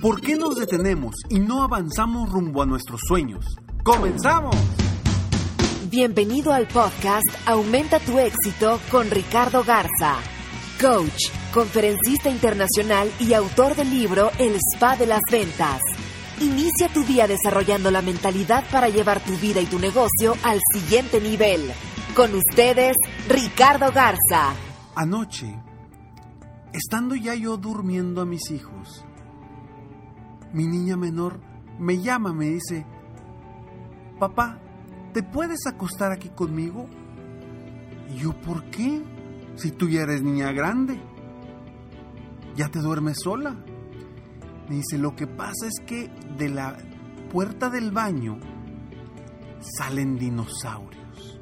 ¿Por qué nos detenemos y no avanzamos rumbo a nuestros sueños? ¡Comenzamos! Bienvenido al podcast Aumenta tu éxito con Ricardo Garza, coach, conferencista internacional y autor del libro El Spa de las Ventas. Inicia tu día desarrollando la mentalidad para llevar tu vida y tu negocio al siguiente nivel. Con ustedes, Ricardo Garza. Anoche, estando ya yo durmiendo a mis hijos, mi niña menor me llama, me dice, papá, ¿te puedes acostar aquí conmigo? Y yo, ¿por qué? Si tú ya eres niña grande, ya te duermes sola. Me dice, lo que pasa es que de la puerta del baño salen dinosaurios.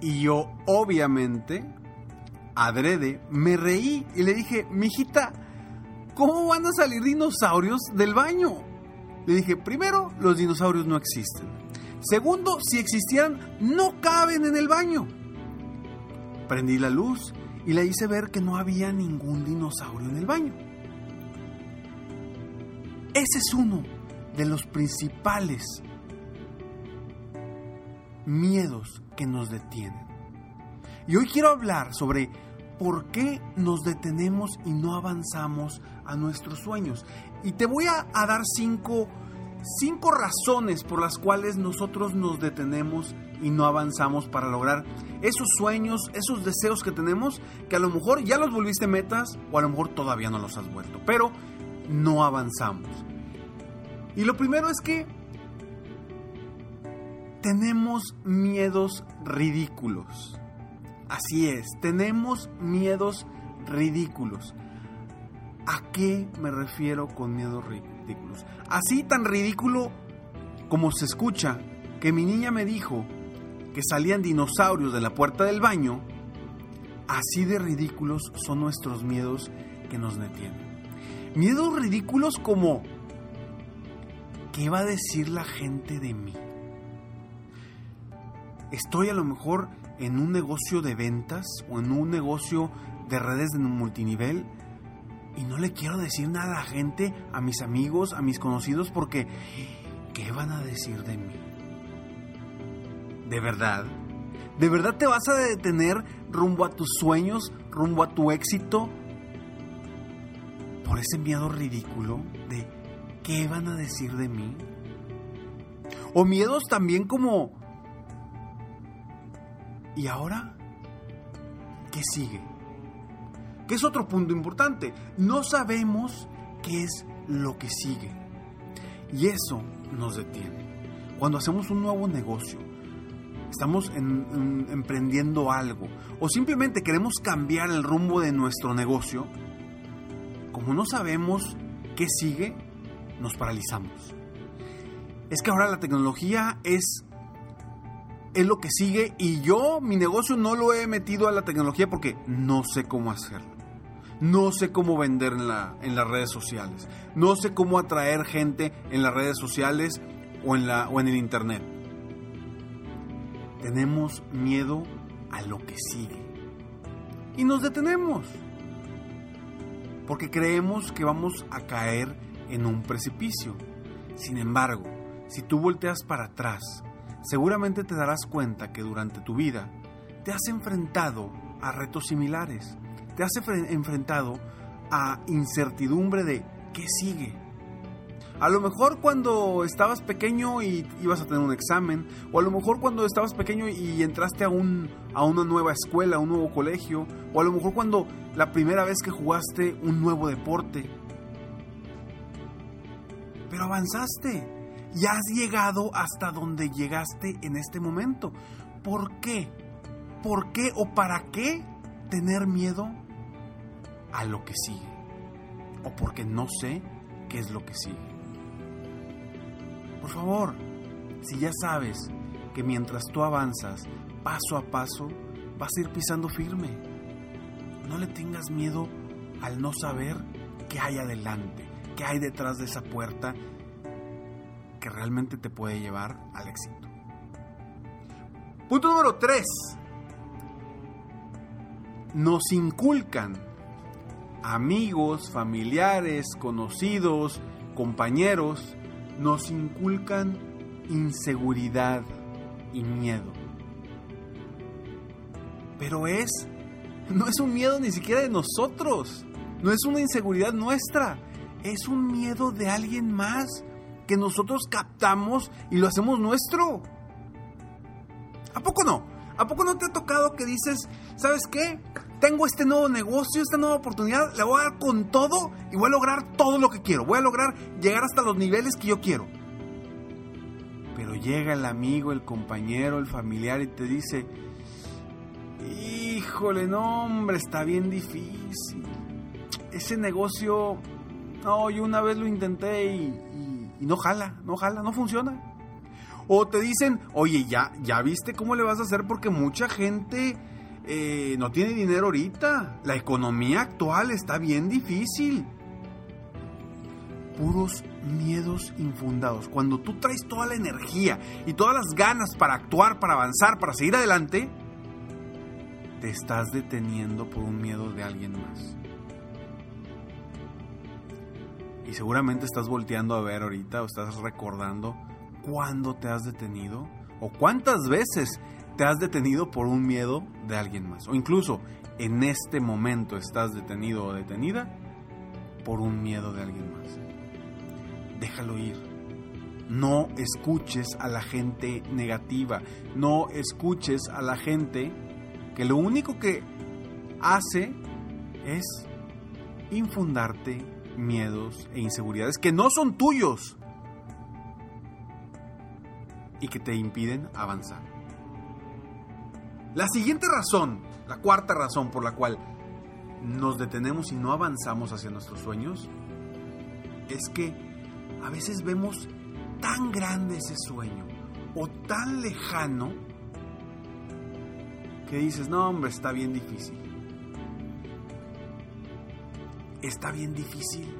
Y yo, obviamente, adrede, me reí y le dije, mijita, ¿cómo van a salir dinosaurios del baño? Le dije, primero, los dinosaurios no existen. Segundo, si existieran, no caben en el baño. Prendí la luz y le hice ver que no había ningún dinosaurio en el baño. Ese es uno de los principales miedos que nos detienen. Y hoy quiero hablar sobre por qué nos detenemos y no avanzamos a nuestros sueños. Y te voy a, dar cinco, cinco razones por las cuales nosotros nos detenemos y no avanzamos para lograr esos sueños, esos deseos que tenemos, que a lo mejor ya los volviste metas o a lo mejor todavía no los has vuelto, pero no avanzamos. Y lo primero es que tenemos miedos ridículos. Así es, tenemos miedos ridículos. ¿A qué me refiero con miedos ridículos? Así tan ridículo como se escucha que mi niña me dijo que salían dinosaurios de la puerta del baño, así de ridículos son nuestros miedos que nos detienen. Miedos ridículos como, ¿qué va a decir la gente de mí? Estoy a lo mejor en un negocio de ventas o en un negocio de redes de multinivel y no le quiero decir nada a la gente, a mis amigos, a mis conocidos, porque ¿qué van a decir de mí? ¿De verdad? ¿De verdad te vas a detener rumbo a tus sueños, rumbo a tu éxito? Por ese miedo ridículo de ¿qué van a decir de mí? O miedos también como ¿y ahora? ¿Qué sigue? Que es otro punto importante. No sabemos qué es lo que sigue. Y eso nos detiene. Cuando hacemos un nuevo negocio, estamos en, en, emprendiendo algo o simplemente queremos cambiar el rumbo de nuestro negocio, como no sabemos qué sigue, nos paralizamos. Es que ahora la tecnología es es lo que sigue y yo mi negocio no lo he metido a la tecnología porque no sé cómo hacerlo. No sé cómo vender en, la, en las redes sociales. No sé cómo atraer gente en las redes sociales o en, la, o en el internet. Tenemos miedo a lo que sigue. Y nos detenemos. Porque creemos que vamos a caer en un precipicio. Sin embargo, si tú volteas para atrás seguramente te darás cuenta que durante tu vida te has enfrentado a retos similares. Te has enfrentado a incertidumbre de qué sigue. A lo mejor cuando estabas pequeño y ibas a tener un examen, o a lo mejor cuando estabas pequeño y entraste a, a una nueva escuela, a un nuevo colegio, o a lo mejor cuando la primera vez que jugaste un nuevo deporte. Pero avanzaste y has llegado hasta donde llegaste en este momento. ¿Por qué? ¿Por qué o para qué tener miedo a lo que sigue? O porque no sé qué es lo que sigue. Por favor, si ya sabes que mientras tú avanzas paso a paso, vas a ir pisando firme. No le tengas miedo al no saber qué hay adelante, qué hay detrás de esa puerta realmente te puede llevar al éxito. Punto número 3. Nos inculcan amigos, familiares, conocidos, compañeros, nos inculcan inseguridad y miedo. Pero es, no es un miedo ni siquiera de nosotros, no es una inseguridad nuestra, es un miedo de alguien más que nosotros captamos y lo hacemos nuestro. ¿A poco no? ¿A poco no te ha tocado que dices, ¿sabes qué? Tengo este nuevo negocio, esta nueva oportunidad, la voy a dar con todo y voy a lograr todo lo que quiero. Voy a lograr llegar hasta los niveles que yo quiero. Pero llega el amigo, el compañero, el familiar y te dice, híjole, no hombre, está bien difícil. Ese negocio, no, yo una vez lo intenté y, y no jala, no jala, no funciona. O te dicen, oye, ya, ya viste cómo le vas a hacer porque mucha gente eh, no tiene dinero ahorita. La economía actual está bien difícil. Puros miedos infundados. Cuando tú traes toda la energía y todas las ganas para actuar, para avanzar, para seguir adelante, te estás deteniendo por un miedo de alguien más. Y seguramente estás volteando a ver ahorita o estás recordando cuándo te has detenido o cuántas veces te has detenido por un miedo de alguien más. O incluso en este momento estás detenido o detenida por un miedo de alguien más. Déjalo ir. No escuches a la gente negativa. No escuches a la gente que lo único que hace es infundarte miedos e inseguridades que no son tuyos y que te impiden avanzar. La siguiente razón, la cuarta razón por la cual nos detenemos y no avanzamos hacia nuestros sueños, es que a veces vemos tan grande ese sueño o tan lejano que dices, no hombre, está bien difícil está bien difícil.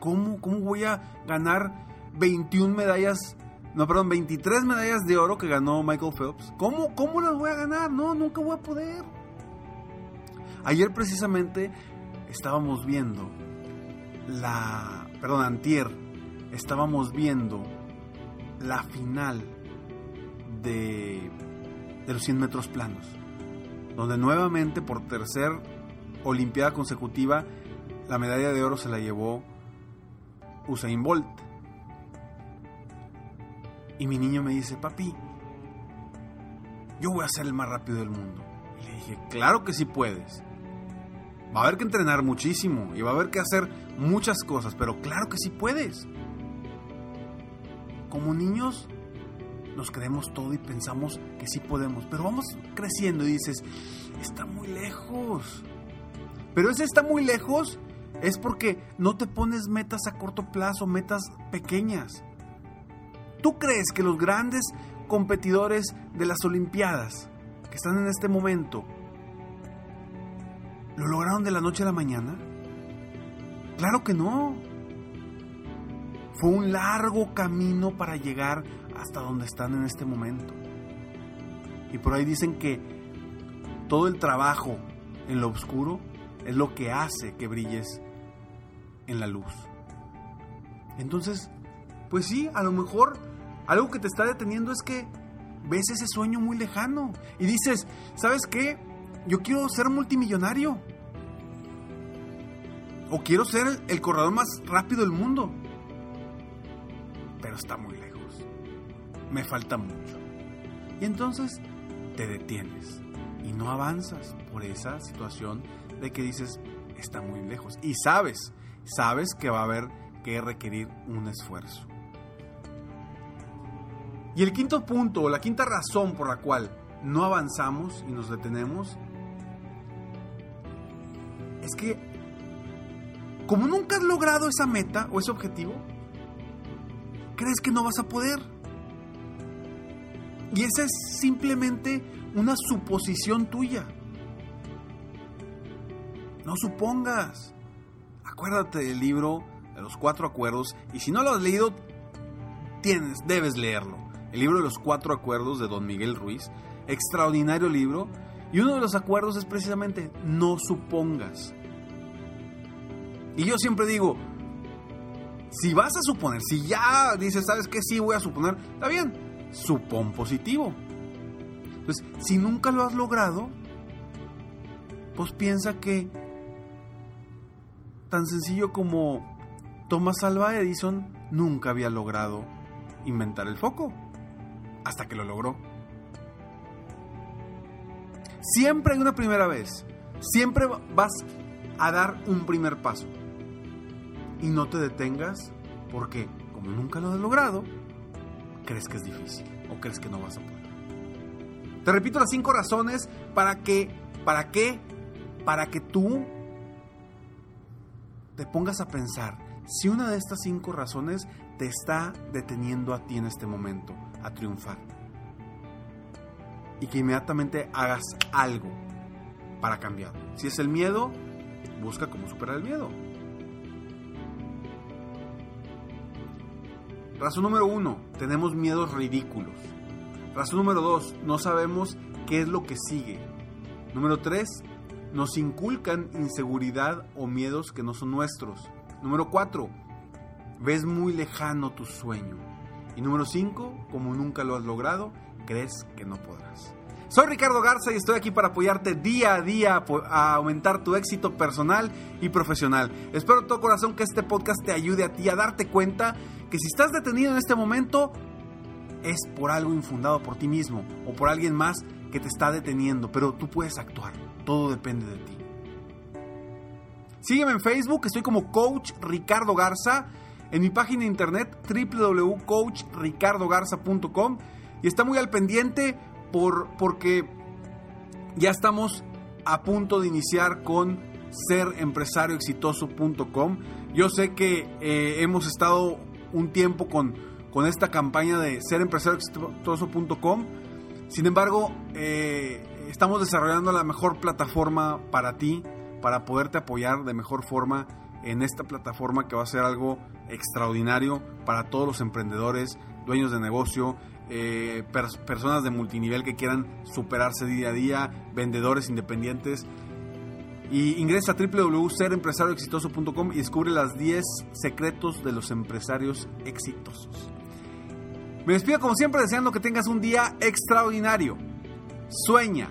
¿Cómo, ¿Cómo voy a ganar 21 medallas, no, perdón, 23 medallas de oro que ganó Michael Phelps? ¿Cómo, ¿Cómo las voy a ganar? No, nunca voy a poder. Ayer precisamente estábamos viendo la, perdón, antier, estábamos viendo la final de, de los 100 metros planos, donde nuevamente por tercer Olimpiada consecutiva, la medalla de oro se la llevó Usain Bolt. Y mi niño me dice, papi, yo voy a ser el más rápido del mundo. Y le dije, claro que sí puedes. Va a haber que entrenar muchísimo y va a haber que hacer muchas cosas, pero claro que sí puedes. Como niños nos creemos todo y pensamos que sí podemos, pero vamos creciendo y dices, está muy lejos. Pero ese está muy lejos es porque no te pones metas a corto plazo, metas pequeñas. ¿Tú crees que los grandes competidores de las Olimpiadas que están en este momento lo lograron de la noche a la mañana? Claro que no. Fue un largo camino para llegar hasta donde están en este momento. Y por ahí dicen que todo el trabajo en lo oscuro es lo que hace que brilles en la luz. Entonces, pues sí, a lo mejor algo que te está deteniendo es que ves ese sueño muy lejano y dices, ¿sabes qué? yo quiero ser multimillonario. O quiero ser el corredor más rápido del mundo. Pero está muy lejos. Me falta mucho. Y entonces te detienes y no avanzas por esa situación de que dices, está muy lejos. Y sabes, sabes que va a haber que requerir un esfuerzo. Y el quinto punto, o la quinta razón por la cual no avanzamos y nos detenemos, es que como nunca has logrado esa meta o ese objetivo, crees que no vas a poder. Y esa es simplemente una suposición tuya. No supongas. Acuérdate del libro de los cuatro acuerdos y si no lo has leído, tienes, debes leerlo. El libro de los cuatro acuerdos de Don Miguel Ruiz, extraordinario libro. Y uno de los acuerdos es precisamente no supongas. Y yo siempre digo, si vas a suponer, si ya dices, ¿sabes qué? Sí, voy a suponer, está bien, supón positivo. Entonces, si nunca lo has logrado, pues piensa que tan sencillo como Thomas Alva Edison nunca había logrado inventar el foco, hasta que lo logró. Siempre hay una primera vez, siempre vas a dar un primer paso. Y no te detengas porque, como nunca lo has logrado, crees que es difícil o crees que no vas a poder. Te repito las cinco razones para que, para qué, para que tú te pongas a pensar si una de estas cinco razones te está deteniendo a ti en este momento a triunfar. Y que inmediatamente hagas algo para cambiar. Si es el miedo, busca cómo superar el miedo. Razón número uno, tenemos miedos ridículos. Razón número dos, no sabemos qué es lo que sigue. Número tres, nos inculcan inseguridad o miedos que no son nuestros. Número cuatro, ves muy lejano tu sueño. Y número cinco, como nunca lo has logrado, crees que no podrás. Soy Ricardo Garza y estoy aquí para apoyarte día a día a aumentar tu éxito personal y profesional. Espero de todo corazón que este podcast te ayude a ti a darte cuenta que si estás detenido en este momento, es por algo infundado por ti mismo o por alguien más que te está deteniendo, pero tú puedes actuar, todo depende de ti. Sígueme en Facebook, estoy como Coach Ricardo Garza, en mi página de internet www.coachricardogarza.com y está muy al pendiente por, porque ya estamos a punto de iniciar con serempresarioexitoso.com. Yo sé que eh, hemos estado un tiempo con con esta campaña de serempresarioexitoso.com. Sin embargo, eh, estamos desarrollando la mejor plataforma para ti, para poderte apoyar de mejor forma en esta plataforma que va a ser algo extraordinario para todos los emprendedores, dueños de negocio, eh, personas de multinivel que quieran superarse día a día, vendedores independientes. Y ingresa a www.serempresarioexitoso.com y descubre las 10 secretos de los empresarios exitosos. Me despido como siempre deseando que tengas un día extraordinario. Sueña,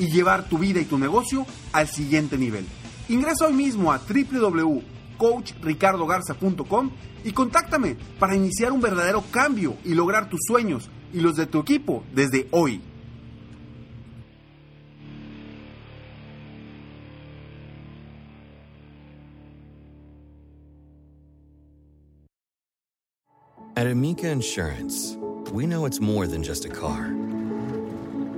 y llevar tu vida y tu negocio al siguiente nivel. Ingresa hoy mismo a www.coachricardogarza.com y contáctame para iniciar un verdadero cambio y lograr tus sueños y los de tu equipo desde hoy. At Amica Insurance, we know it's more than just a car.